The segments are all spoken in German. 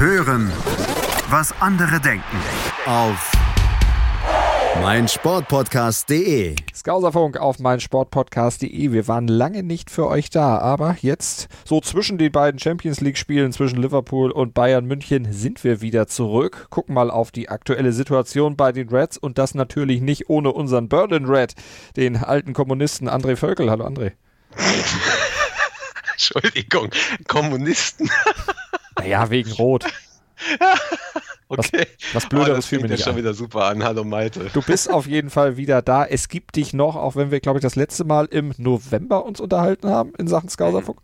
Hören, was andere denken. Auf meinsportpodcast.de. Skauserfunk auf meinsportpodcast.de. Wir waren lange nicht für euch da, aber jetzt, so zwischen den beiden Champions League-Spielen zwischen Liverpool und Bayern München, sind wir wieder zurück. Gucken mal auf die aktuelle Situation bei den Reds und das natürlich nicht ohne unseren Berlin Red, den alten Kommunisten André Völkel. Hallo André. Entschuldigung, Kommunisten. Naja, wegen Rot. okay. Was, was Blöderes oh, das fühlt mir nicht schon an. wieder super an. Hallo Malte. Du bist auf jeden Fall wieder da. Es gibt dich noch, auch wenn wir, glaube ich, das letzte Mal im November uns unterhalten haben in Sachen Skauserfunk.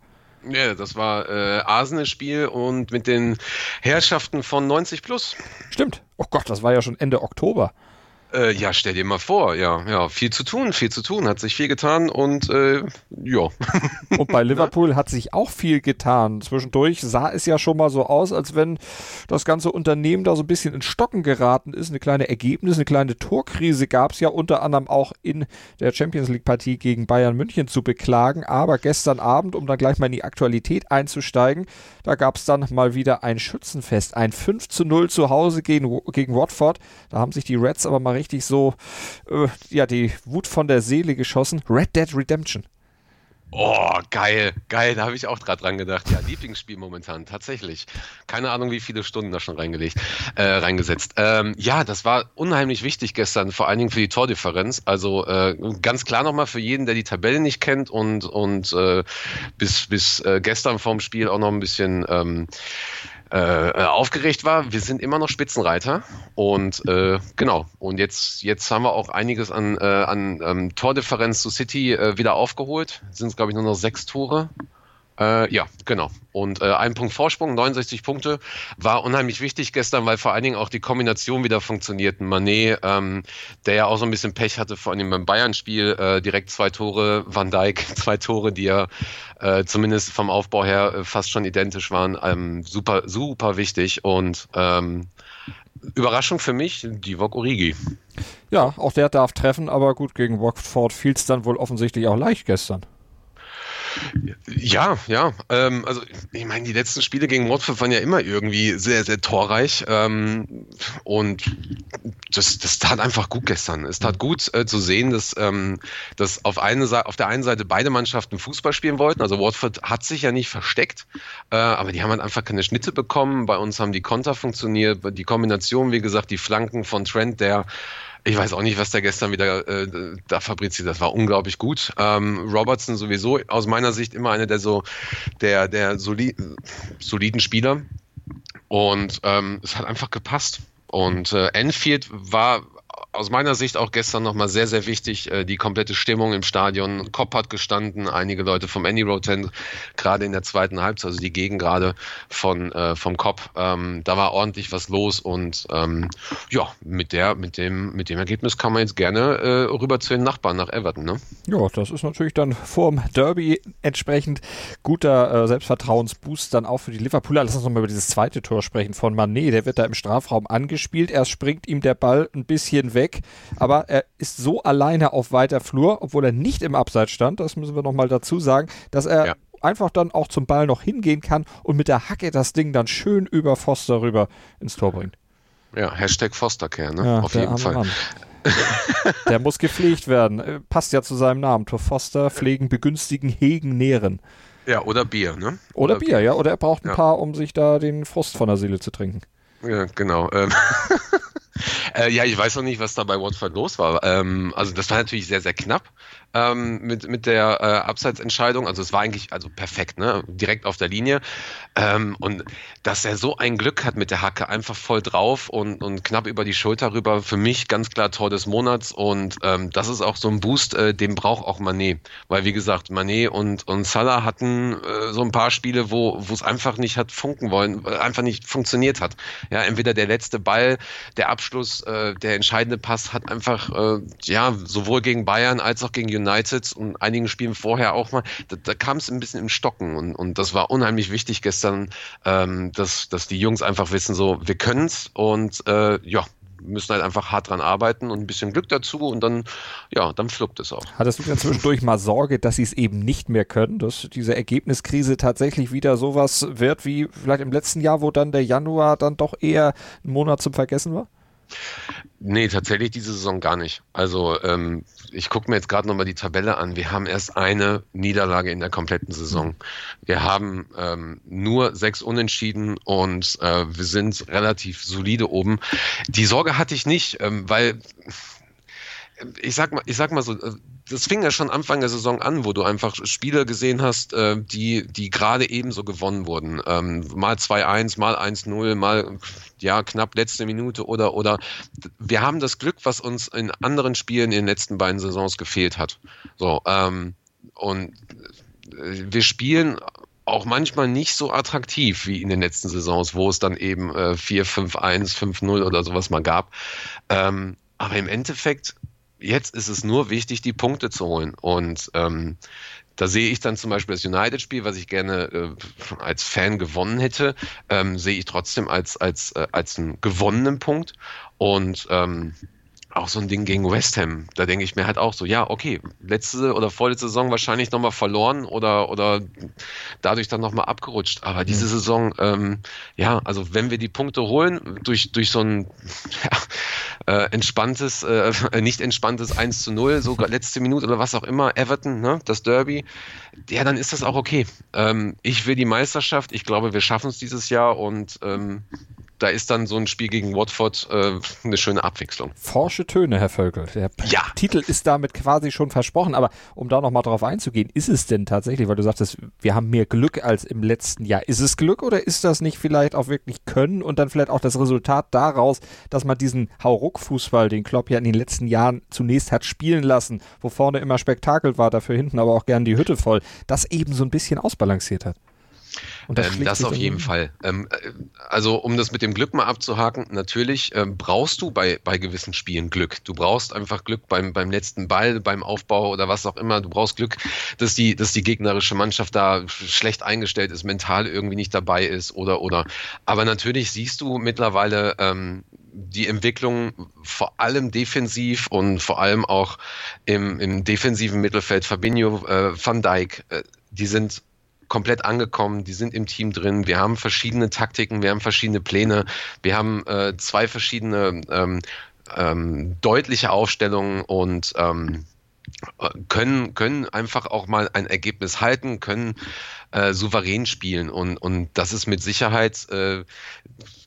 Ja, das war äh, Arsenal-Spiel und mit den Herrschaften von 90 plus. Stimmt. Oh Gott, das war ja schon Ende Oktober. Äh, ja, stell dir mal vor, ja, ja, viel zu tun, viel zu tun, hat sich viel getan und äh, ja. Und bei Liverpool hat sich auch viel getan. Zwischendurch sah es ja schon mal so aus, als wenn das ganze Unternehmen da so ein bisschen in Stocken geraten ist. Eine kleine Ergebnis, eine kleine Torkrise gab es ja unter anderem auch in der Champions League-Partie gegen Bayern München zu beklagen. Aber gestern Abend, um dann gleich mal in die Aktualität einzusteigen, da gab es dann mal wieder ein Schützenfest. Ein 5 zu 0 zu Hause gegen, gegen Watford. Da haben sich die Reds aber mal richtig so, äh, ja, die Wut von der Seele geschossen. Red Dead Redemption. Oh, geil, geil, da habe ich auch gerade dran gedacht. Ja, Lieblingsspiel momentan, tatsächlich. Keine Ahnung, wie viele Stunden da schon reingelegt, äh, reingesetzt. Ähm, ja, das war unheimlich wichtig gestern, vor allen Dingen für die Tordifferenz. Also äh, ganz klar nochmal für jeden, der die Tabelle nicht kennt und, und äh, bis, bis äh, gestern vorm Spiel auch noch ein bisschen ähm, äh, aufgeregt war. Wir sind immer noch Spitzenreiter und äh, genau. Und jetzt, jetzt haben wir auch einiges an, äh, an ähm, Tordifferenz zu City äh, wieder aufgeholt. Sind es, glaube ich, nur noch sechs Tore. Äh, ja, genau. Und äh, ein Punkt Vorsprung, 69 Punkte, war unheimlich wichtig gestern, weil vor allen Dingen auch die Kombination wieder funktioniert. Manet, ähm, der ja auch so ein bisschen Pech hatte, vor allem beim Bayern-Spiel, äh, direkt zwei Tore, Van Dijk zwei Tore, die ja äh, zumindest vom Aufbau her äh, fast schon identisch waren. Ähm, super, super wichtig und ähm, Überraschung für mich, Divock Origi. Ja, auch der darf treffen, aber gut, gegen Watford fiel es dann wohl offensichtlich auch leicht gestern. Ja, ja. Ähm, also ich meine, die letzten Spiele gegen Watford waren ja immer irgendwie sehr, sehr torreich. Ähm, und das, das tat einfach gut gestern. Es tat gut äh, zu sehen, dass, ähm, dass auf, eine, auf der einen Seite beide Mannschaften Fußball spielen wollten. Also Watford hat sich ja nicht versteckt, äh, aber die haben halt einfach keine Schnitte bekommen. Bei uns haben die Konter funktioniert, die Kombination, wie gesagt, die Flanken von Trent, der ich weiß auch nicht, was der gestern wieder äh, da fabriziert. Das war unglaublich gut. Ähm, Robertson sowieso aus meiner Sicht immer einer der so der der soli soliden Spieler und ähm, es hat einfach gepasst. Und äh, Enfield war aus meiner Sicht auch gestern nochmal sehr, sehr wichtig, äh, die komplette Stimmung im Stadion. Kopp hat gestanden, einige Leute vom Any Road Tent, gerade in der zweiten Halbzeit, also die Gegend gerade von, äh, vom Kopp. Ähm, da war ordentlich was los und ähm, ja, mit, der, mit, dem, mit dem Ergebnis kann man jetzt gerne äh, rüber zu den Nachbarn nach Everton. Ne? Ja, das ist natürlich dann vorm Derby entsprechend guter äh, Selbstvertrauensboost dann auch für die Liverpooler. Lass uns nochmal über dieses zweite Tor sprechen von Manet. Der wird da im Strafraum angespielt. Erst springt ihm der Ball ein bisschen weg, aber er ist so alleine auf weiter Flur, obwohl er nicht im Abseits stand, das müssen wir nochmal dazu sagen, dass er Ja. einfach dann auch zum Ball noch hingehen kann und mit der Hacke das Ding dann schön über Foster rüber ins Tor bringt. Ja, Hashtag Fostercare, ne? Ja, auf der jeden Fall. Mann. Der muss gepflegt werden. Äh, Passt ja zu seinem Namen. Tor Foster, pflegen, begünstigen, hegen, nähren. Ja, oder Bier, ne? Oder Bier, ja. Oder er braucht ein Ja. paar, um sich da den Frust von der Seele zu trinken. Ja, genau. Ähm, äh, ja, ich weiß noch nicht, was da bei Watford los war. Ähm, also das war natürlich sehr, sehr knapp ähm, mit, mit der äh, Abseitsentscheidung. Also es war eigentlich also perfekt, ne? direkt auf der Linie. Ähm, und dass er so ein Glück hat mit der Hacke, einfach voll drauf und, und knapp über die Schulter rüber, für mich ganz klar Tor des Monats. Und ähm, das ist auch so ein Boost, äh, den braucht auch Manet. Weil wie gesagt, Manet und, und Salah hatten äh, so ein paar Spiele, wo es einfach nicht hat funken wollen, äh, einfach nicht funktioniert hat. Ja, entweder der letzte Ball, der Abschluss, äh, der entscheidende Pass hat einfach, äh, ja, sowohl gegen Bayern als auch gegen United und einigen Spielen vorher auch mal, da, da kam es ein bisschen im Stocken und, und das war unheimlich wichtig gestern, ähm, dass, dass die Jungs einfach wissen, so, wir können's und äh, ja, müssen halt einfach hart dran arbeiten und ein bisschen Glück dazu und dann, ja, dann fluppt es auch. Hattest du denn zwischendurch mal Sorge, dass sie es eben nicht mehr können, dass diese Ergebniskrise tatsächlich wieder sowas wird wie vielleicht im letzten Jahr, wo dann der Januar dann doch eher ein Monat zum Vergessen war? Nee, tatsächlich diese Saison gar nicht. Also ähm, ich gucke mir jetzt gerade nochmal die Tabelle an. Wir haben erst eine Niederlage in der kompletten Saison. Wir haben ähm, nur sechs Unentschieden und äh, wir sind relativ solide oben. Die Sorge hatte ich nicht, ähm, weil ich sag mal, ich sag mal so, äh, das fing ja schon Anfang der Saison an, wo du einfach Spiele gesehen hast, äh, die, die gerade ebenso gewonnen wurden. Ähm, mal 2-1, mal 1-0, mal ja knapp letzte Minute oder oder wir haben das Glück, was uns in anderen Spielen in den letzten beiden Saisons gefehlt hat. So, ähm, und äh, wir spielen auch manchmal nicht so attraktiv wie in den letzten Saisons, wo es dann eben äh, 4-5-1, 5-0 oder sowas mal gab. Ähm, aber im Endeffekt jetzt ist es nur wichtig, die Punkte zu holen. Und ähm, da sehe ich dann zum Beispiel das United-Spiel, was ich gerne äh, als Fan gewonnen hätte, ähm, sehe ich trotzdem als, als, äh, als einen gewonnenen Punkt. Und ähm, auch so ein Ding gegen West Ham. Da denke ich mir halt auch so, ja, okay, letzte oder vorletzte Saison wahrscheinlich nochmal verloren oder, oder dadurch dann nochmal abgerutscht. Aber diese Saison, ähm, ja, also wenn wir die Punkte holen durch, durch so ein ja, äh, entspanntes, äh, nicht entspanntes 1 zu 0, sogar letzte Minute oder was auch immer, Everton, ne, das Derby, ja, dann ist das auch okay. Ähm, ich will die Meisterschaft, ich glaube, wir schaffen es dieses Jahr und ähm, da ist dann so ein Spiel gegen Watford äh, eine schöne Abwechslung. Forsche Töne, Herr Völkel. Der ja. Titel ist damit quasi schon versprochen, aber um da nochmal drauf einzugehen, ist es denn tatsächlich, weil du sagtest, wir haben mehr Glück als im letzten Jahr. Ist es Glück oder ist das nicht vielleicht auch wirklich Können und dann vielleicht auch das Resultat daraus, dass man diesen Hauruck-Fußball, den Klopp ja in den letzten Jahren zunächst hat spielen lassen, wo vorne immer Spektakel war, dafür hinten aber auch gern die Hütte voll, das eben so ein bisschen ausbalanciert hat? Das, ähm, das auf jeden Fall. Ähm, äh, also um das mit dem Glück mal abzuhaken, natürlich ähm, brauchst du bei, bei gewissen Spielen Glück. Du brauchst einfach Glück beim, beim letzten Ball, beim Aufbau oder was auch immer. Du brauchst Glück, dass die, dass die gegnerische Mannschaft da schlecht eingestellt ist, mental irgendwie nicht dabei ist oder oder. Aber natürlich siehst du mittlerweile ähm, die Entwicklung vor allem defensiv und vor allem auch im, im defensiven Mittelfeld Fabinho, äh, Van Dijk, äh, die sind komplett angekommen, die sind im Team drin. Wir haben verschiedene Taktiken, wir haben verschiedene Pläne, wir haben äh, zwei verschiedene ähm, ähm, deutliche Aufstellungen und ähm, können, können einfach auch mal ein Ergebnis halten, können äh, souverän spielen. Und, und das ist mit Sicherheit äh,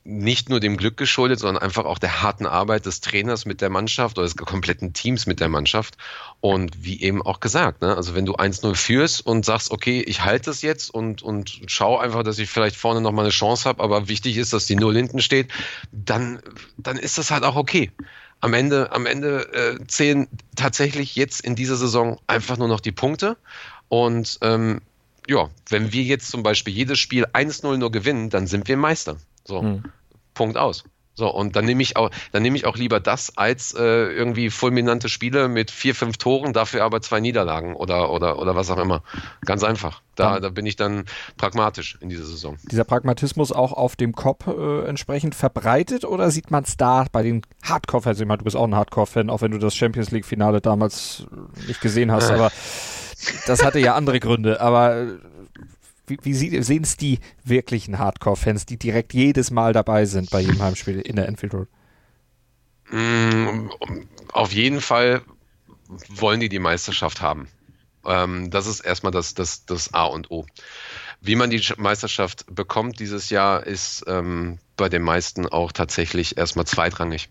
nicht nur dem Glück geschuldet, sondern einfach auch der harten Arbeit des Trainers mit der Mannschaft oder des kompletten Teams mit der Mannschaft. Und wie eben auch gesagt, ne, also wenn du 1-0 führst und sagst, okay, ich halte es jetzt und, und schau einfach, dass ich vielleicht vorne nochmal eine Chance habe, aber wichtig ist, dass die Null hinten steht, dann, dann ist das halt auch okay am Ende, am Ende äh, zählen tatsächlich jetzt in dieser Saison einfach nur noch die Punkte. Und ähm, ja, wenn wir jetzt zum Beispiel jedes Spiel 1-0 nur gewinnen, dann sind wir Meister. So, hm. Punkt aus. So, und dann nehme ich auch, dann nehme ich auch lieber das als äh, irgendwie fulminante Spiele mit vier, fünf Toren, dafür aber zwei Niederlagen oder, oder, oder was auch immer. Ganz einfach. Da, ja. da bin ich dann pragmatisch in dieser Saison. Dieser Pragmatismus auch auf dem Kopf äh, entsprechend verbreitet oder sieht man es da bei den Hardcore-Fans? Ich meine, du bist auch ein Hardcore-Fan, auch wenn du das Champions League-Finale damals nicht gesehen hast, äh. aber das hatte ja andere Gründe. Aber äh, wie, wie sehen es die wirklichen Hardcore-Fans, die direkt jedes Mal dabei sind bei jedem Heimspiel in der Enfield Road? Mm, auf jeden Fall wollen die die Meisterschaft haben. Ähm, das ist erstmal das, das, das A und O. Wie man die Meisterschaft bekommt dieses Jahr, ist ähm, bei den meisten auch tatsächlich erstmal zweitrangig.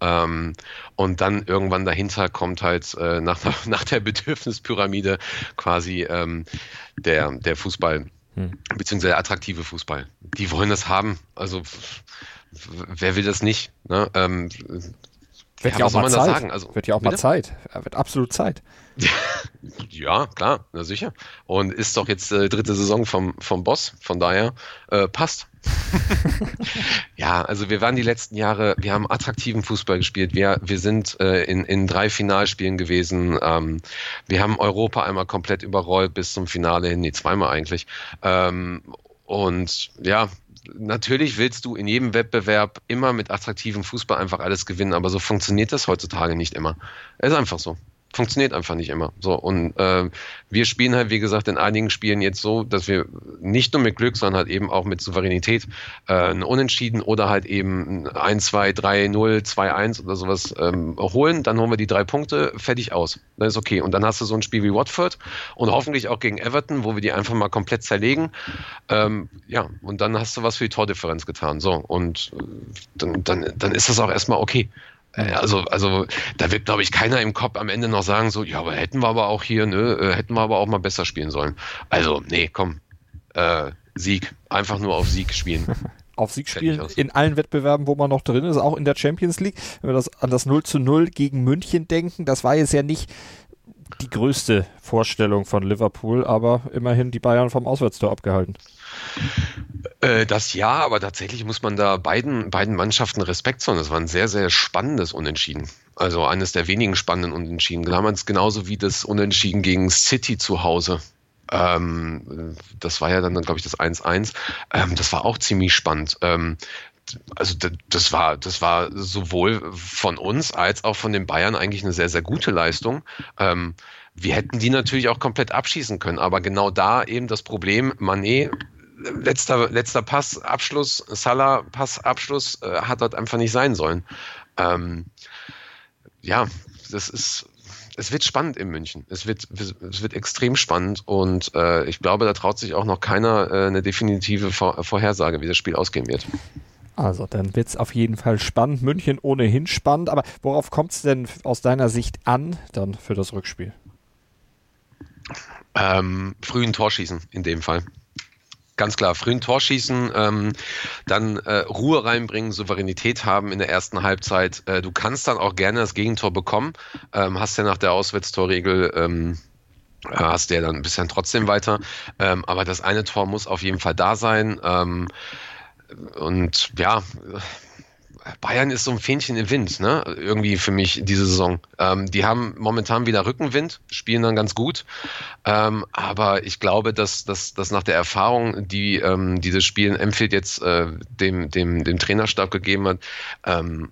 Ähm, und dann irgendwann dahinter kommt halt äh, nach, nach der Bedürfnispyramide quasi ähm, der, der Fußball hm. beziehungsweise attraktive Fußball. Die wollen das haben. Also wer will das nicht? Ne? Ähm, wird ja, ja auch mal Zeit. Also, wird ja auch bitte? mal Zeit. Wird absolut Zeit. ja, klar, na sicher. Und ist doch jetzt äh, dritte Saison vom, vom Boss, von daher äh, passt. ja, also wir waren die letzten Jahre, wir haben attraktiven Fußball gespielt. Wir, wir sind äh, in, in drei Finalspielen gewesen. Ähm, wir haben Europa einmal komplett überrollt bis zum Finale hin, nee, zweimal eigentlich. Ähm, und ja, natürlich willst du in jedem Wettbewerb immer mit attraktivem Fußball einfach alles gewinnen, aber so funktioniert das heutzutage nicht immer. Ist einfach so funktioniert einfach nicht immer. So und äh, wir spielen halt, wie gesagt, in einigen Spielen jetzt so, dass wir nicht nur mit Glück, sondern halt eben auch mit Souveränität äh, ein Unentschieden oder halt eben 1, 2, 3, 0, 2, 1 oder sowas ähm, holen. Dann holen wir die drei Punkte, fertig aus. Das ist okay. Und dann hast du so ein Spiel wie Watford und hoffentlich auch gegen Everton, wo wir die einfach mal komplett zerlegen. Ähm, ja, und dann hast du was für die Tordifferenz getan. So und äh, dann, dann, dann ist das auch erstmal okay. Äh, also, also da wird, glaube ich, keiner im Kopf am Ende noch sagen, so, ja, aber hätten wir aber auch hier, ne, äh, hätten wir aber auch mal besser spielen sollen. Also, nee, komm, äh, Sieg, einfach nur auf Sieg spielen. auf Sieg spielen in allen Wettbewerben, wo man noch drin ist, auch in der Champions League. Wenn wir das an das 0 zu 0 gegen München denken, das war jetzt ja nicht die größte Vorstellung von Liverpool, aber immerhin die Bayern vom Auswärtstor abgehalten. Äh, das ja, aber tatsächlich muss man da beiden, beiden Mannschaften Respekt zollen. Das war ein sehr, sehr spannendes Unentschieden. Also eines der wenigen spannenden Unentschieden. Damals genauso wie das Unentschieden gegen City zu Hause. Ähm, das war ja dann, glaube ich, das 1-1. Ähm, das war auch ziemlich spannend. Ähm, also das war, das war sowohl von uns als auch von den Bayern eigentlich eine sehr, sehr gute Leistung. Ähm, wir hätten die natürlich auch komplett abschießen können, aber genau da eben das Problem, Manet letzter, letzter Pass, Abschluss, Salah, Pass, Abschluss, äh, hat dort einfach nicht sein sollen. Ähm, ja, das ist, es wird spannend in München. Es wird, es wird extrem spannend und äh, ich glaube, da traut sich auch noch keiner äh, eine definitive Vor Vorhersage, wie das Spiel ausgehen wird. Also, dann wird es auf jeden Fall spannend. München ohnehin spannend, aber worauf kommt es denn aus deiner Sicht an dann für das Rückspiel? Ähm, frühen Torschießen in dem Fall. Ganz klar, frühen Torschießen, ähm, dann äh, Ruhe reinbringen, Souveränität haben in der ersten Halbzeit. Äh, du kannst dann auch gerne das Gegentor bekommen. Ähm, hast ja nach der Auswärtstorregel ähm, äh, hast du ja dann ein bisschen trotzdem weiter. Ähm, aber das eine Tor muss auf jeden Fall da sein. Und ja, Bayern ist so ein Fähnchen im Wind, ne? Irgendwie für mich diese Saison. Ähm, die haben momentan wieder Rückenwind, spielen dann ganz gut. Ähm, aber ich glaube, dass, dass, dass nach der Erfahrung, die ähm, dieses Spiel Emfield jetzt äh, dem, dem, dem Trainerstab gegeben hat, ähm,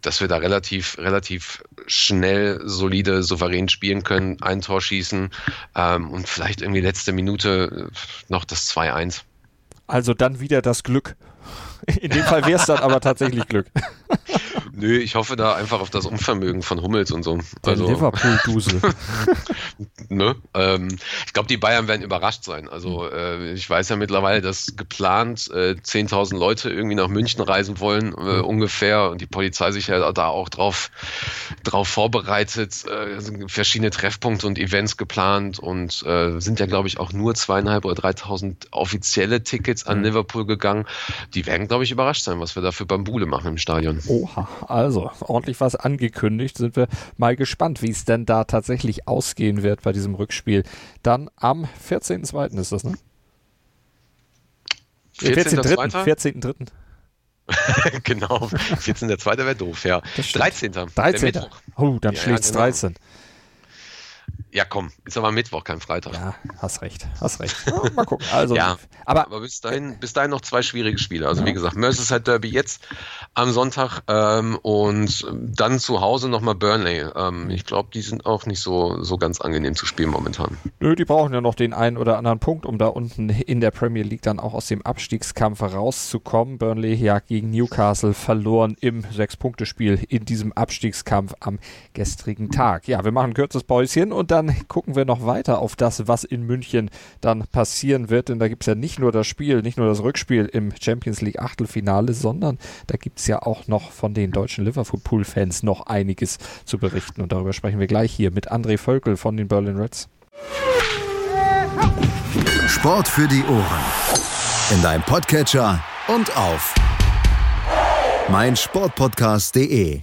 dass wir da relativ, relativ schnell, solide, souverän spielen können, ein Tor schießen ähm, und vielleicht irgendwie letzte Minute noch das 2-1. Also dann wieder das Glück. In dem Fall wäre es dann aber tatsächlich Glück. Nö, ich hoffe da einfach auf das Unvermögen von Hummels und so. Der also, Liverpool-Dusel. ne? Ähm, ich glaube, die Bayern werden überrascht sein. Also äh, ich weiß ja mittlerweile, dass geplant äh, 10.000 Leute irgendwie nach München reisen wollen, äh, ungefähr. Und die Polizei sich ja da auch drauf, drauf vorbereitet. Äh, verschiedene Treffpunkte und Events geplant und äh, sind ja, glaube ich, auch nur zweieinhalb oder 3.000 offizielle Tickets an mhm. Liverpool gegangen. Die werden, glaube ich, überrascht sein, was wir da für Bambule machen im Stadion. Oha. Also, ordentlich was angekündigt. Sind wir mal gespannt, wie es denn da tatsächlich ausgehen wird bei diesem Rückspiel. Dann am 14.02. ist das, ne? 14.3. 14. 14. genau, 14.2. wäre doof, ja. 13. 13. Oh, dann ja, schlägt es genau. 13. Ja, komm, ist aber Mittwoch, kein Freitag. Ja, hast recht, hast recht. mal gucken. Also, ja, aber, aber bis, dahin, bis dahin noch zwei schwierige Spiele. Also, ja. wie gesagt, Merseyside Derby jetzt am Sonntag ähm, und dann zu Hause nochmal Burnley. Ähm, ich glaube, die sind auch nicht so, so ganz angenehm zu spielen momentan. Nö, die brauchen ja noch den einen oder anderen Punkt, um da unten in der Premier League dann auch aus dem Abstiegskampf rauszukommen. Burnley ja gegen Newcastle verloren im Sechs-Punkte-Spiel in diesem Abstiegskampf am gestrigen Tag. Ja, wir machen ein kurzes Päuschen und dann dann gucken wir noch weiter auf das, was in München dann passieren wird. Denn da gibt es ja nicht nur das Spiel, nicht nur das Rückspiel im Champions League Achtelfinale, sondern da gibt es ja auch noch von den deutschen Liverpool-Fans noch einiges zu berichten. Und darüber sprechen wir gleich hier mit André Völkel von den Berlin Reds. Sport für die Ohren. In deinem Podcatcher und auf meinsportpodcast.de.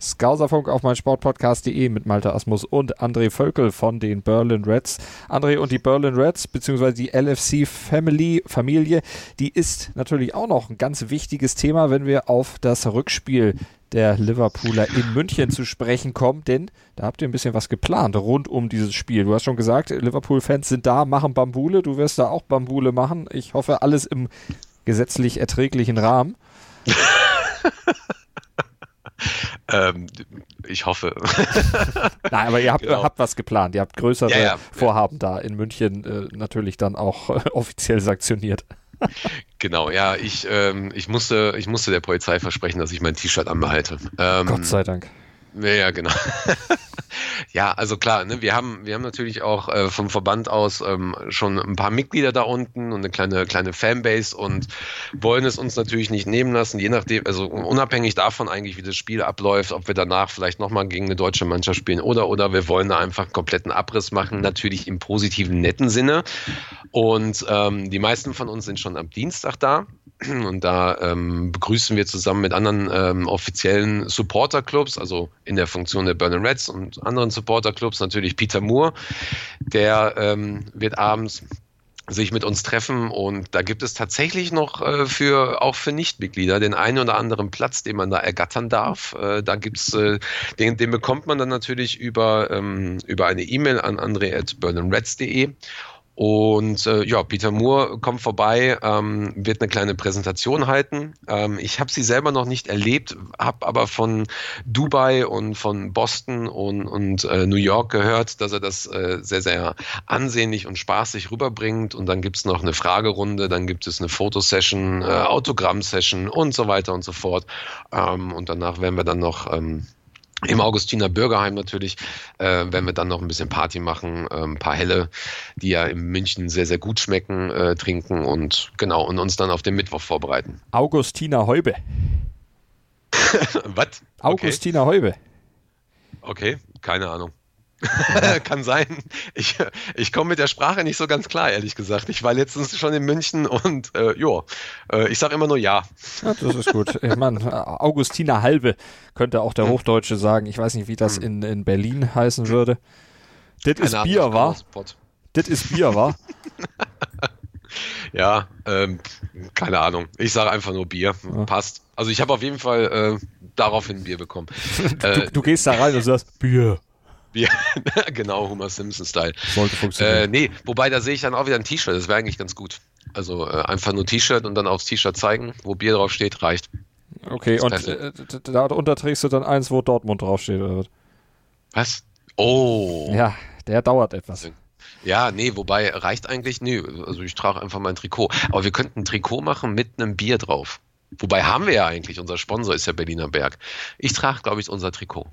Skauserfunk auf mein Sportpodcast.de mit Malte Asmus und André Völkel von den Berlin Reds. André und die Berlin Reds, beziehungsweise die LFC Family, Familie, die ist natürlich auch noch ein ganz wichtiges Thema, wenn wir auf das Rückspiel der Liverpooler in München zu sprechen kommen, denn da habt ihr ein bisschen was geplant rund um dieses Spiel. Du hast schon gesagt, Liverpool-Fans sind da, machen Bambule, du wirst da auch Bambule machen. Ich hoffe, alles im gesetzlich erträglichen Rahmen. Ähm, ich hoffe. Nein, aber ihr habt, genau. habt was geplant. Ihr habt größere ja, ja, Vorhaben da in München äh, natürlich dann auch äh, offiziell sanktioniert. genau, ja, ich, ähm, ich, musste, ich musste der Polizei versprechen, dass ich mein T-Shirt anbehalte. Ähm, Gott sei Dank. Ja, genau. ja, also klar, ne, wir haben, wir haben natürlich auch äh, vom Verband aus ähm, schon ein paar Mitglieder da unten und eine kleine, kleine Fanbase und wollen es uns natürlich nicht nehmen lassen, je nachdem, also unabhängig davon eigentlich, wie das Spiel abläuft, ob wir danach vielleicht nochmal gegen eine deutsche Mannschaft spielen oder, oder wir wollen da einfach einen kompletten Abriss machen, natürlich im positiven, netten Sinne. Und ähm, die meisten von uns sind schon am Dienstag da. Und da ähm, begrüßen wir zusammen mit anderen ähm, offiziellen Supporterclubs, also in der Funktion der Burning Reds und anderen Supporterclubs, natürlich Peter Moore. Der ähm, wird abends sich mit uns treffen und da gibt es tatsächlich noch äh, für auch für Nichtmitglieder den einen oder anderen Platz, den man da ergattern darf. Äh, da gibt's äh, den, den bekommt man dann natürlich über ähm, über eine E-Mail an andre@burnandreds.de und äh, ja, Peter Moore kommt vorbei, ähm, wird eine kleine Präsentation halten. Ähm, ich habe sie selber noch nicht erlebt, habe aber von Dubai und von Boston und, und äh, New York gehört, dass er das äh, sehr, sehr ansehnlich und spaßig rüberbringt. Und dann gibt's noch eine Fragerunde, dann gibt es eine Fotosession, äh, Autogramm-Session und so weiter und so fort. Ähm, und danach werden wir dann noch ähm, im Augustiner Bürgerheim natürlich, äh, wenn wir dann noch ein bisschen Party machen, äh, ein paar Helle, die ja in München sehr, sehr gut schmecken, äh, trinken und genau, und uns dann auf den Mittwoch vorbereiten. Augustiner Heube. Was? Augustiner okay. Heube. Okay, keine Ahnung. Kann sein. Ich, ich komme mit der Sprache nicht so ganz klar, ehrlich gesagt. Ich war letztens schon in München und äh, ja, äh, ich sage immer nur ja. ja. Das ist gut. Ich meine, Augustiner Halbe könnte auch der hm. Hochdeutsche sagen. Ich weiß nicht, wie das hm. in, in Berlin heißen würde. Das ist Bier, war. Das ist Bier, war. ja, ähm, keine Ahnung. Ich sage einfach nur Bier. Ja. Passt. Also ich habe auf jeden Fall äh, daraufhin Bier bekommen. du, du, gehst da rein und sagst Bier. Ja, genau, Homer Simpson-Style. Sollte funktionieren. Äh, nee, wobei da sehe ich dann auch wieder ein T-Shirt, das wäre eigentlich ganz gut. Also äh, einfach nur T-Shirt und dann aufs T-Shirt zeigen, wo Bier drauf steht, reicht. Okay, und äh, darunter trägst du dann eins, wo Dortmund draufsteht, oder was? Was? Oh. Ja, der dauert etwas. Ja, nee, wobei reicht eigentlich, nee, also ich trage einfach mein Trikot. Aber wir könnten ein Trikot machen mit einem Bier drauf. Wobei haben wir ja eigentlich, unser Sponsor ist ja Berliner Berg. Ich trage, glaube ich, unser Trikot.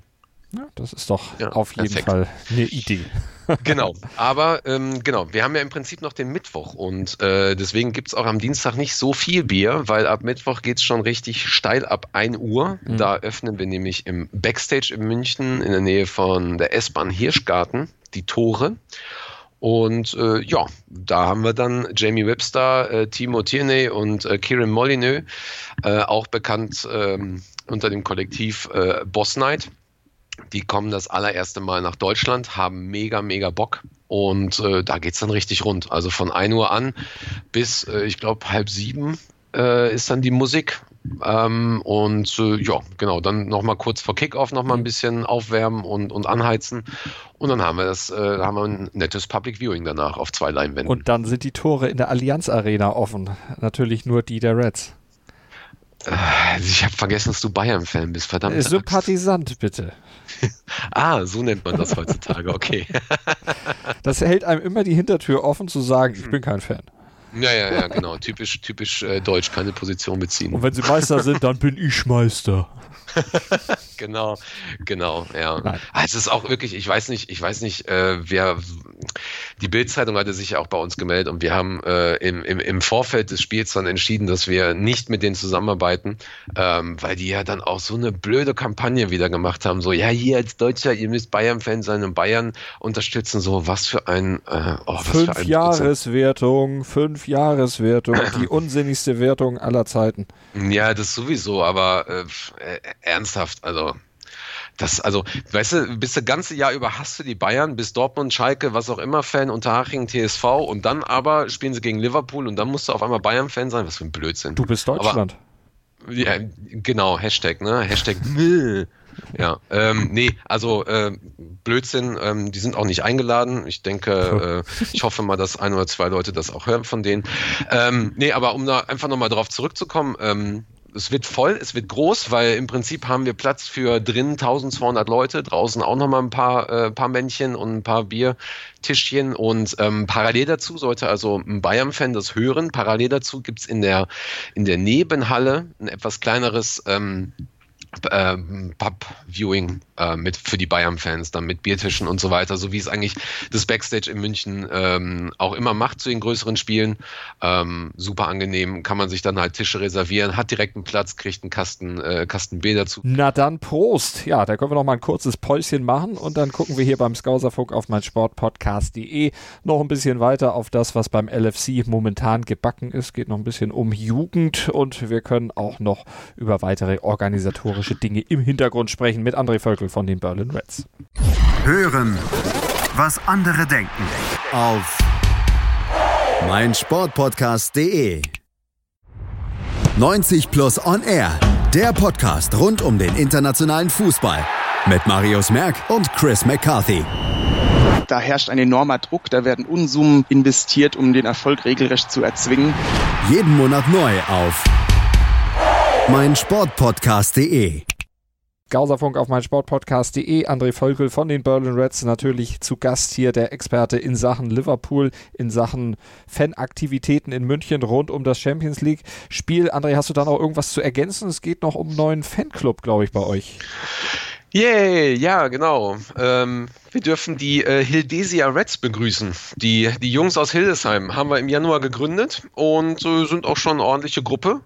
Ja, das ist doch ja, auf jeden perfekt. Fall eine Idee. genau, aber ähm, genau, wir haben ja im Prinzip noch den Mittwoch und äh, deswegen gibt es auch am Dienstag nicht so viel Bier, weil ab Mittwoch geht es schon richtig steil ab 1 Uhr. Mhm. Da öffnen wir nämlich im Backstage in München in der Nähe von der S-Bahn Hirschgarten die Tore. Und äh, ja, da haben wir dann Jamie Webster, äh, Timo Tierney und äh, Kieran Molyneux, äh, auch bekannt ähm, unter dem Kollektiv äh, Boss Night. Die kommen das allererste Mal nach Deutschland, haben mega, mega Bock. Und äh, da es dann richtig rund. Also von 1 Uhr an bis, äh, ich glaube, halb sieben äh, ist dann die Musik. Ähm, und äh, ja, genau, dann nochmal kurz vor Kickoff nochmal ein bisschen aufwärmen und, und anheizen. Und dann haben wir das, äh, haben wir ein nettes Public Viewing danach auf zwei Leinwänden. Und dann sind die Tore in der Allianz Arena offen. Natürlich nur die der Reds. Äh, ich habe vergessen, dass du Bayern-Fan bist, verdammt. Äh, Sympathisant, bitte. ah, so nennt man das heutzutage, okay. das hält einem immer die Hintertür offen zu sagen, ich bin kein Fan. Ja, ja, ja, genau. Typisch, typisch äh, deutsch, keine Position beziehen. Und wenn sie Meister sind, dann bin ich Meister. genau, genau, ja. Nein. Ah, es ist auch wirklich, ich weiß nicht, ich weiß nicht, äh, wer die Bildzeitung hatte sich ja auch bei uns gemeldet und wir haben äh, im, im, im Vorfeld des Spiels dann entschieden, dass wir nicht mit denen zusammenarbeiten, ähm, weil die ja dann auch so eine blöde Kampagne wieder gemacht haben. So, ja, hier als Deutscher, ihr müsst Bayern-Fan sein und Bayern unterstützen. So, was für ein äh, oh, fünf ein Jahreswertung, fünf Jahreswertung, die unsinnigste Wertung aller Zeiten. Ja, das sowieso, aber äh, äh ernsthaft, also das, also, weißt du, bist das ganze Jahr über hast du die Bayern, bis Dortmund, Schalke, was auch immer Fan, Unterhaching, TSV und dann aber spielen sie gegen Liverpool und dann musst du auf einmal Bayern-Fan sein. Was für ein Blödsinn. Du bist Deutschland. Aber, ja, genau, Hashtag, ne? Hashtag. Ja, ähm, nee, also äh, Blödsinn, ähm, die sind auch nicht eingeladen. Ich denke, äh, ich hoffe mal, dass ein oder zwei Leute das auch hören von denen. Ähm, nee, aber um da einfach nochmal drauf zurückzukommen, ähm, es wird voll, es wird groß, weil im Prinzip haben wir Platz für drinnen 1200 Leute, draußen auch nochmal ein paar, äh, paar Männchen und ein paar Biertischchen und ähm, parallel dazu sollte also ein Bayern-Fan das hören. Parallel dazu gibt's in der, in der Nebenhalle ein etwas kleineres ähm, ähm, Pub-Viewing äh, mit für die Bayern-Fans, dann mit Biertischen und so weiter, so wie es eigentlich das Backstage in München ähm, auch immer macht zu den größeren Spielen. Ähm, super angenehm, kann man sich dann halt Tische reservieren, hat direkt einen Platz, kriegt einen Kasten, äh, Kasten Bier dazu. Na dann Prost! Ja, da können wir noch mal ein kurzes Päuschen machen und dann gucken wir hier beim Skauserfunk auf mein Sportpodcast.de noch ein bisschen weiter auf das, was beim LFC momentan gebacken ist. Geht noch ein bisschen um Jugend und wir können auch noch über weitere organisatorische Dinge im Hintergrund sprechen mit André Völkel von den Berlin Reds. Hören, was andere denken. Auf meinsportpodcast.de 90 Plus On Air, der Podcast rund um den internationalen Fußball mit Marius Merck und Chris McCarthy. Da herrscht ein enormer Druck, da werden Unsummen investiert, um den Erfolg regelrecht zu erzwingen. Jeden Monat neu auf mein Sportpodcast.de. Gauserfunk auf mein Sportpodcast.de. André Völkel von den Berlin Reds natürlich zu Gast hier, der Experte in Sachen Liverpool, in Sachen Fanaktivitäten in München rund um das Champions League Spiel. André, hast du da noch irgendwas zu ergänzen? Es geht noch um einen neuen Fanclub, glaube ich, bei euch. Yay, ja, genau. Ähm, wir dürfen die äh, Hildesia Reds begrüßen. Die, die Jungs aus Hildesheim haben wir im Januar gegründet und äh, sind auch schon eine ordentliche Gruppe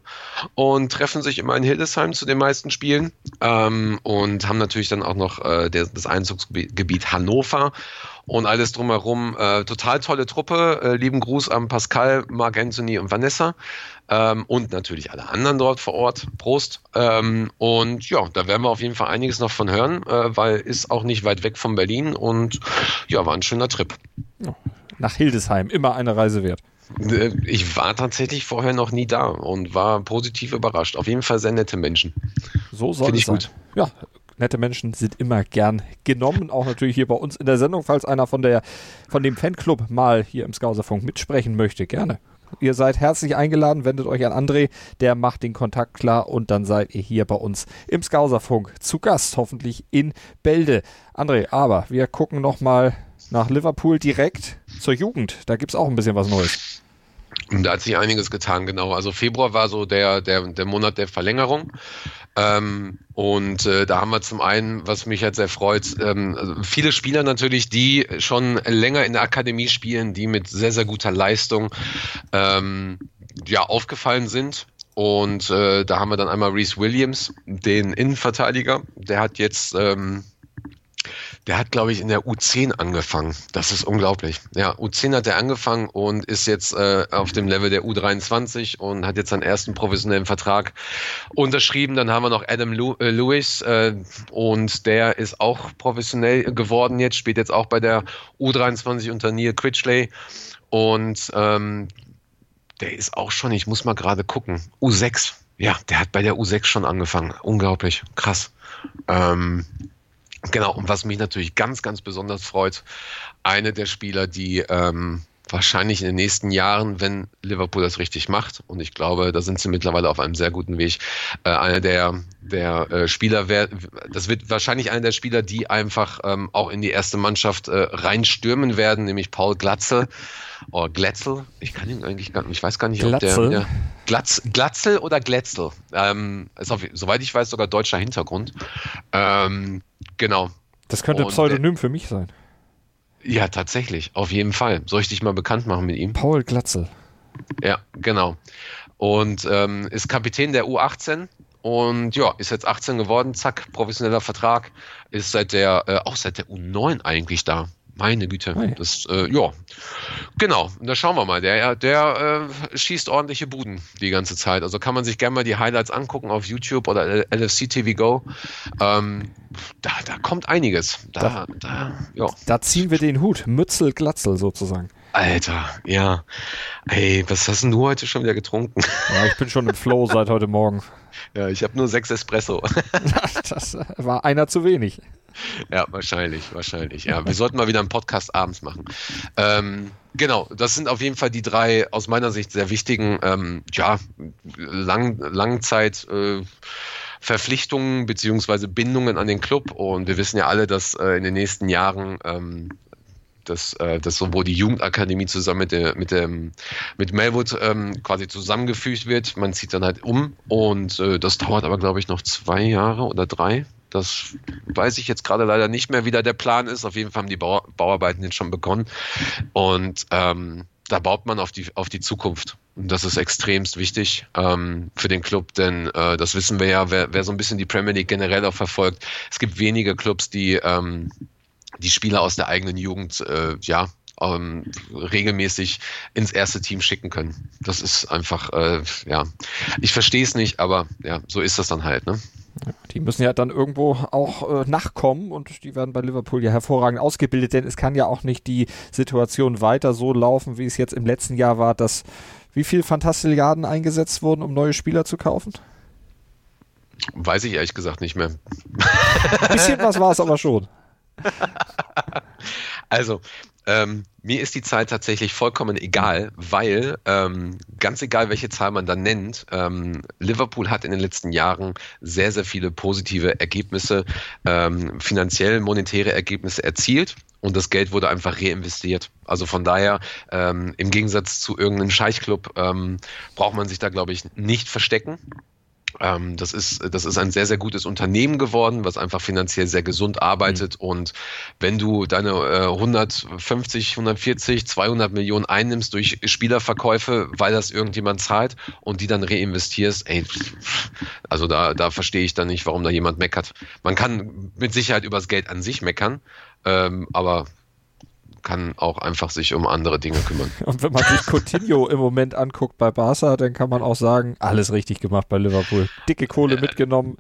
und treffen sich immer in Hildesheim zu den meisten Spielen ähm, und haben natürlich dann auch noch äh, der, das Einzugsgebiet Hannover und alles drumherum. Äh, total tolle Truppe. Äh, lieben Gruß an Pascal, Marc Anthony und Vanessa ähm, und natürlich alle anderen dort vor Ort. Prost. Ähm, und ja, da werden wir auf jeden Fall einiges noch von hören, äh, weil ist auch nicht weit weg von Berlin und ja, war ein schöner Trip. Nach Hildesheim, immer eine Reise wert. Äh, ich war tatsächlich vorher noch nie da und war positiv überrascht. Auf jeden Fall sehr nette Menschen. So soll Find es sein. Gut. Ja, nette Menschen sind immer gern genommen. Auch natürlich hier bei uns in der Sendung, falls einer von der von dem Fanclub mal hier im Skauserfunk mitsprechen möchte, gerne. Ihr seid herzlich eingeladen, wendet euch an André, der macht den Kontakt klar und dann seid ihr hier bei uns im Skauserfunk zu Gast, hoffentlich in Bälde. André, aber wir gucken nochmal nach Liverpool direkt zur Jugend. Da gibt es auch ein bisschen was Neues. Da hat sich einiges getan, genau. Also Februar war so der, der, der Monat der Verlängerung. Ähm, und äh, da haben wir zum einen, was mich halt sehr freut, ähm, also viele Spieler natürlich, die schon länger in der Akademie spielen, die mit sehr, sehr guter Leistung ähm, ja, aufgefallen sind. Und äh, da haben wir dann einmal Reese Williams, den Innenverteidiger. Der hat jetzt ähm, der hat, glaube ich, in der U10 angefangen. Das ist unglaublich. Ja, U10 hat er angefangen und ist jetzt äh, auf dem Level der U23 und hat jetzt seinen ersten professionellen Vertrag unterschrieben. Dann haben wir noch Adam Lew äh, Lewis äh, und der ist auch professionell geworden jetzt, spielt jetzt auch bei der U23 unter Neil Critchley. Und ähm, der ist auch schon, ich muss mal gerade gucken, U6. Ja, der hat bei der U6 schon angefangen. Unglaublich, krass. Ähm, Genau, und was mich natürlich ganz, ganz besonders freut, eine der Spieler, die ähm, wahrscheinlich in den nächsten Jahren, wenn Liverpool das richtig macht, und ich glaube, da sind sie mittlerweile auf einem sehr guten Weg, äh, einer der, der äh, Spieler, wär, das wird wahrscheinlich einer der Spieler, die einfach ähm, auch in die erste Mannschaft äh, reinstürmen werden, nämlich Paul Glatzel. Oder Glätzel, ich kann ihn eigentlich gar nicht, ich weiß gar nicht, Glatzel. ob der, der Glatz, Glatzel oder Glätzel, ähm, ist auf, soweit ich weiß sogar deutscher Hintergrund. Ähm, Genau. Das könnte ein Pseudonym für mich sein. Ja, tatsächlich, auf jeden Fall. Soll ich dich mal bekannt machen mit ihm? Paul Glatzel. Ja, genau. Und ähm, ist Kapitän der U18 und ja, ist jetzt 18 geworden, zack, professioneller Vertrag, ist seit der, äh, auch seit der U9 eigentlich da. Meine Güte. Hey. Das, äh, ja. Genau, da schauen wir mal. Der, der äh, schießt ordentliche Buden die ganze Zeit. Also kann man sich gerne mal die Highlights angucken auf YouTube oder LFC TV Go. Ähm, da, da kommt einiges. Da, da, da, ja. da ziehen wir den Hut. Mützel, Glatzel sozusagen. Alter, ja. Ey, was hast denn du heute schon wieder getrunken? Ja, ich bin schon im Flow seit heute Morgen. Ja, ich habe nur sechs Espresso. das war einer zu wenig. Ja, wahrscheinlich, wahrscheinlich. Ja, wir sollten mal wieder einen Podcast abends machen. Ähm, genau, das sind auf jeden Fall die drei aus meiner Sicht sehr wichtigen, ähm, ja, lang, Langzeit. Äh, Verpflichtungen beziehungsweise Bindungen an den Club und wir wissen ja alle, dass äh, in den nächsten Jahren ähm, dass, äh, dass sowohl die Jugendakademie zusammen mit, der, mit, dem, mit Melwood ähm, quasi zusammengefügt wird. Man zieht dann halt um und äh, das dauert aber, glaube ich, noch zwei Jahre oder drei. Das weiß ich jetzt gerade leider nicht mehr, wie da der Plan ist. Auf jeden Fall haben die Bau Bauarbeiten jetzt schon begonnen. Und ähm, da baut man auf die, auf die Zukunft. Und das ist extremst wichtig ähm, für den Club, denn äh, das wissen wir ja, wer, wer so ein bisschen die Premier League generell auch verfolgt. Es gibt wenige Clubs, die ähm, die Spieler aus der eigenen Jugend äh, ja ähm, regelmäßig ins erste Team schicken können. Das ist einfach, äh, ja, ich verstehe es nicht, aber ja, so ist das dann halt, ne? Die müssen ja dann irgendwo auch äh, nachkommen und die werden bei Liverpool ja hervorragend ausgebildet, denn es kann ja auch nicht die Situation weiter so laufen, wie es jetzt im letzten Jahr war, dass wie viel Fantastilliarden eingesetzt wurden, um neue Spieler zu kaufen? Weiß ich ehrlich gesagt nicht mehr. Ein bisschen was war es aber schon. also, ähm, mir ist die Zahl tatsächlich vollkommen egal, weil ähm, ganz egal, welche Zahl man dann nennt, ähm, Liverpool hat in den letzten Jahren sehr, sehr viele positive Ergebnisse, ähm, finanziell monetäre Ergebnisse erzielt und das Geld wurde einfach reinvestiert. Also von daher, ähm, im Gegensatz zu irgendeinem Scheichclub, ähm, braucht man sich da, glaube ich, nicht verstecken. Ähm, das, ist, das ist ein sehr, sehr gutes Unternehmen geworden, was einfach finanziell sehr gesund arbeitet. Mhm. Und wenn du deine äh, 150, 140, 200 Millionen einnimmst durch Spielerverkäufe, weil das irgendjemand zahlt und die dann reinvestierst, ey, also da, da verstehe ich dann nicht, warum da jemand meckert. Man kann mit Sicherheit über das Geld an sich meckern, ähm, aber kann auch einfach sich um andere Dinge kümmern. Und wenn man sich Coutinho im Moment anguckt bei Barca, dann kann man auch sagen, alles richtig gemacht bei Liverpool. Dicke Kohle mitgenommen.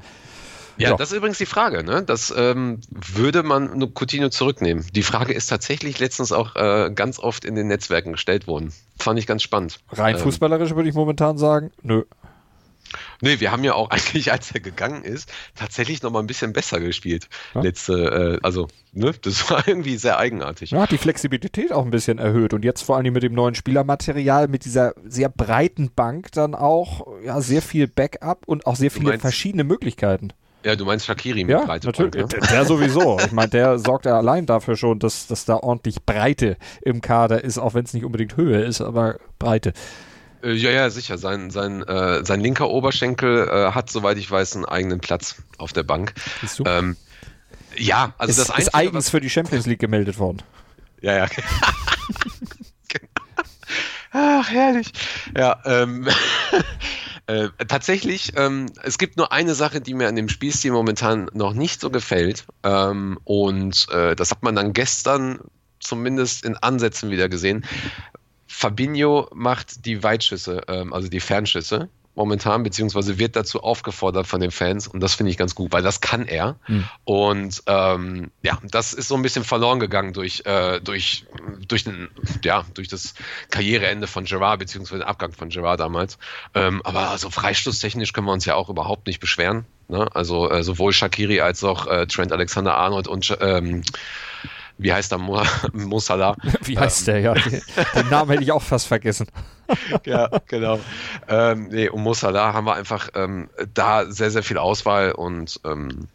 Ja, ja, das ist übrigens die Frage. Ne? Das ähm, würde man Coutinho zurücknehmen. Die Frage ist tatsächlich letztens auch äh, ganz oft in den Netzwerken gestellt worden. Fand ich ganz spannend. Rein ähm, fußballerisch würde ich momentan sagen, nö. Nee, wir haben ja auch eigentlich, als er gegangen ist, tatsächlich noch mal ein bisschen besser gespielt. Ja? Letzte, äh, also, ne, das war irgendwie sehr eigenartig. Ja, hat die Flexibilität auch ein bisschen erhöht und jetzt vor allem mit dem neuen Spielermaterial, mit dieser sehr breiten Bank dann auch, ja, sehr viel Backup und auch sehr viele meinst, verschiedene Möglichkeiten. Ja, du meinst Shakiri mit ja, breite natürlich. Bank, ne? der, der sowieso. Ich meine, der sorgt ja allein dafür schon, dass, dass da ordentlich Breite im Kader ist, auch wenn es nicht unbedingt Höhe ist, aber Breite. Äh, ja, ja, sicher. Sein, sein, äh, sein linker Oberschenkel äh, hat, soweit ich weiß, einen eigenen Platz auf der Bank. Bist du? Ähm, ja, also ist, das Einzige, ist eigens für die Champions League gemeldet worden. Ja, ja. Ach, herrlich. Ja, ähm, äh, tatsächlich, ähm, es gibt nur eine Sache, die mir an dem Spielstil momentan noch nicht so gefällt. Ähm, und äh, das hat man dann gestern zumindest in Ansätzen wieder gesehen. Fabinho macht die Weitschüsse, ähm, also die Fernschüsse momentan, beziehungsweise wird dazu aufgefordert von den Fans und das finde ich ganz gut, weil das kann er. Hm. Und ähm, ja, das ist so ein bisschen verloren gegangen durch, äh, durch, durch, den, ja, durch das Karriereende von Gerard, beziehungsweise den Abgang von Gerard damals. Ähm, aber also freistoßtechnisch können wir uns ja auch überhaupt nicht beschweren. Ne? Also äh, sowohl Shakiri als auch äh, Trent Alexander-Arnold und ähm, wie heißt der Mo, Mo Salah? Wie heißt ähm, der, ja. Den Namen hätte ich auch fast vergessen. ja, genau. Ähm, nee, um Mo Salah haben wir einfach ähm, da sehr, sehr viel Auswahl und ähm,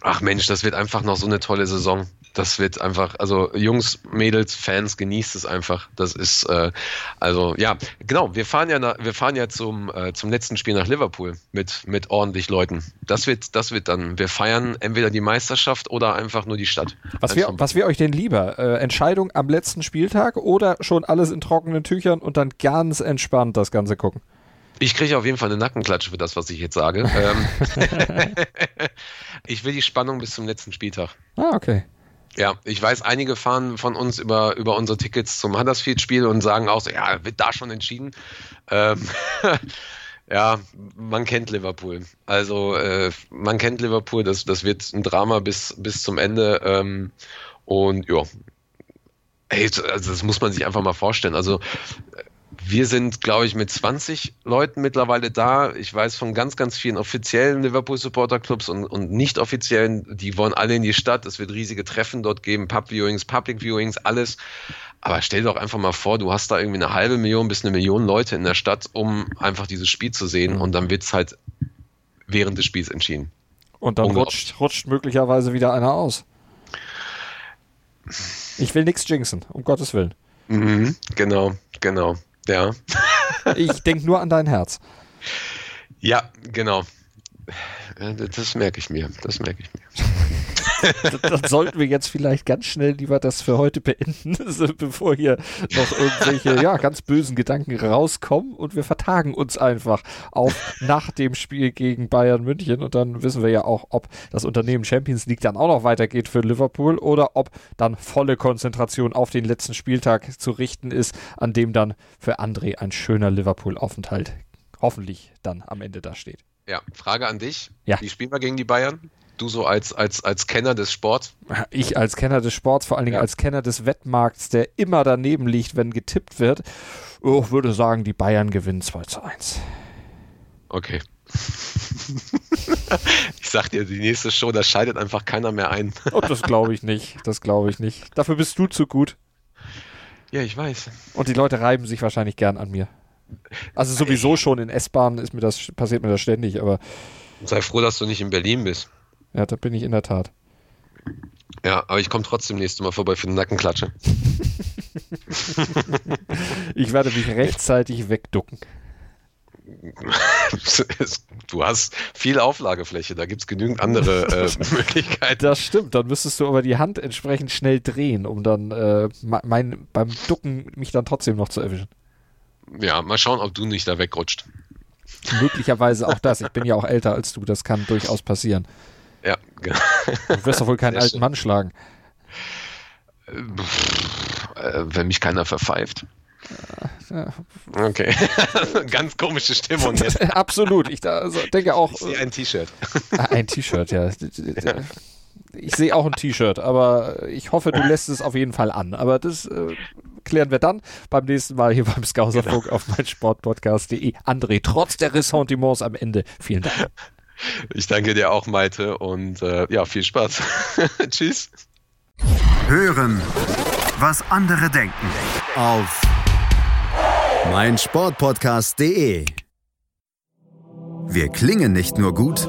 ach Mensch, das wird einfach noch so eine tolle Saison das wird einfach, also Jungs, Mädels, Fans, genießt es einfach. Das ist, äh, also ja, genau, wir fahren ja, nach, wir fahren ja zum, äh, zum letzten Spiel nach Liverpool mit, mit ordentlich Leuten. Das wird, das wird dann, wir feiern entweder die Meisterschaft oder einfach nur die Stadt. Was wäre was wär euch denn lieber? Äh, Entscheidung am letzten Spieltag oder schon alles in trockenen Tüchern und dann ganz entspannt das Ganze gucken? Ich kriege auf jeden Fall eine Nackenklatsche für das, was ich jetzt sage. Ähm, ich will die Spannung bis zum letzten Spieltag. Ah, okay. Ja, ich weiß, einige fahren von uns über, über unsere Tickets zum Huddersfield-Spiel und sagen auch so, ja, wird da schon entschieden. Ähm, ja, man kennt Liverpool. Also äh, man kennt Liverpool, das, das wird ein Drama bis, bis zum Ende. Ähm, und ja, Ey, also das muss man sich einfach mal vorstellen. Also wir sind, glaube ich, mit 20 Leuten mittlerweile da. Ich weiß von ganz, ganz vielen offiziellen Liverpool Supporter Clubs und, und nicht offiziellen, die wollen alle in die Stadt. Es wird riesige Treffen dort geben, Pub Viewings, Public Viewings, alles. Aber stell dir doch einfach mal vor, du hast da irgendwie eine halbe Million bis eine Million Leute in der Stadt, um einfach dieses Spiel zu sehen und dann wird es halt während des Spiels entschieden. Und dann rutscht, rutscht möglicherweise wieder einer aus. Ich will nichts jinxen, um Gottes Willen. Mhm, genau, genau. Ja. ich denke nur an dein Herz. Ja, genau. Das merke ich mir. Das merke ich mir. Dann sollten wir jetzt vielleicht ganz schnell lieber das für heute beenden, bevor hier noch irgendwelche ja, ganz bösen Gedanken rauskommen und wir vertagen uns einfach auf nach dem Spiel gegen Bayern München und dann wissen wir ja auch, ob das Unternehmen Champions League dann auch noch weitergeht für Liverpool oder ob dann volle Konzentration auf den letzten Spieltag zu richten ist, an dem dann für André ein schöner Liverpool-Aufenthalt hoffentlich dann am Ende da steht. Ja, Frage an dich. Ja. Wie spielen wir gegen die Bayern? Du so als, als, als Kenner des Sports? Ich als Kenner des Sports, vor allen Dingen ja. als Kenner des Wettmarkts, der immer daneben liegt, wenn getippt wird, oh, würde sagen, die Bayern gewinnen 2 zu 1. Okay. ich sag dir, die nächste Show, da scheidet einfach keiner mehr ein. oh, das glaube ich nicht. Das glaube ich nicht. Dafür bist du zu gut. Ja, ich weiß. Und die Leute reiben sich wahrscheinlich gern an mir. Also sowieso schon in S-Bahnen ist mir das, passiert mir das ständig, aber. Sei froh, dass du nicht in Berlin bist. Ja, da bin ich in der Tat. Ja, aber ich komme trotzdem nächstes Mal vorbei für eine Nackenklatsche. ich werde mich rechtzeitig wegducken. Du hast viel Auflagefläche, da gibt es genügend andere äh, Möglichkeiten. Das stimmt, dann müsstest du aber die Hand entsprechend schnell drehen, um dann äh, mein, beim Ducken mich dann trotzdem noch zu erwischen. Ja, mal schauen, ob du nicht da wegrutscht. Möglicherweise auch das. Ich bin ja auch älter als du, das kann durchaus passieren. Ja, genau. Du wirst doch wohl keinen alten Mann schlagen. Äh, wenn mich keiner verpfeift. Okay. Ganz komische Stimmung jetzt. Absolut. Ich da, also, denke auch. Ich sehe ein T-Shirt. Ah, ein T-Shirt, ja. Ich sehe auch ein T-Shirt, aber ich hoffe, du lässt es auf jeden Fall an. Aber das äh, klären wir dann beim nächsten Mal hier beim Skauserfunk genau. auf meinsportpodcast.de. André, trotz der Ressentiments am Ende, vielen Dank. Ich danke dir auch, Maite, und äh, ja, viel Spaß. Tschüss. Hören, was andere denken. Auf meinsportpodcast.de. Wir klingen nicht nur gut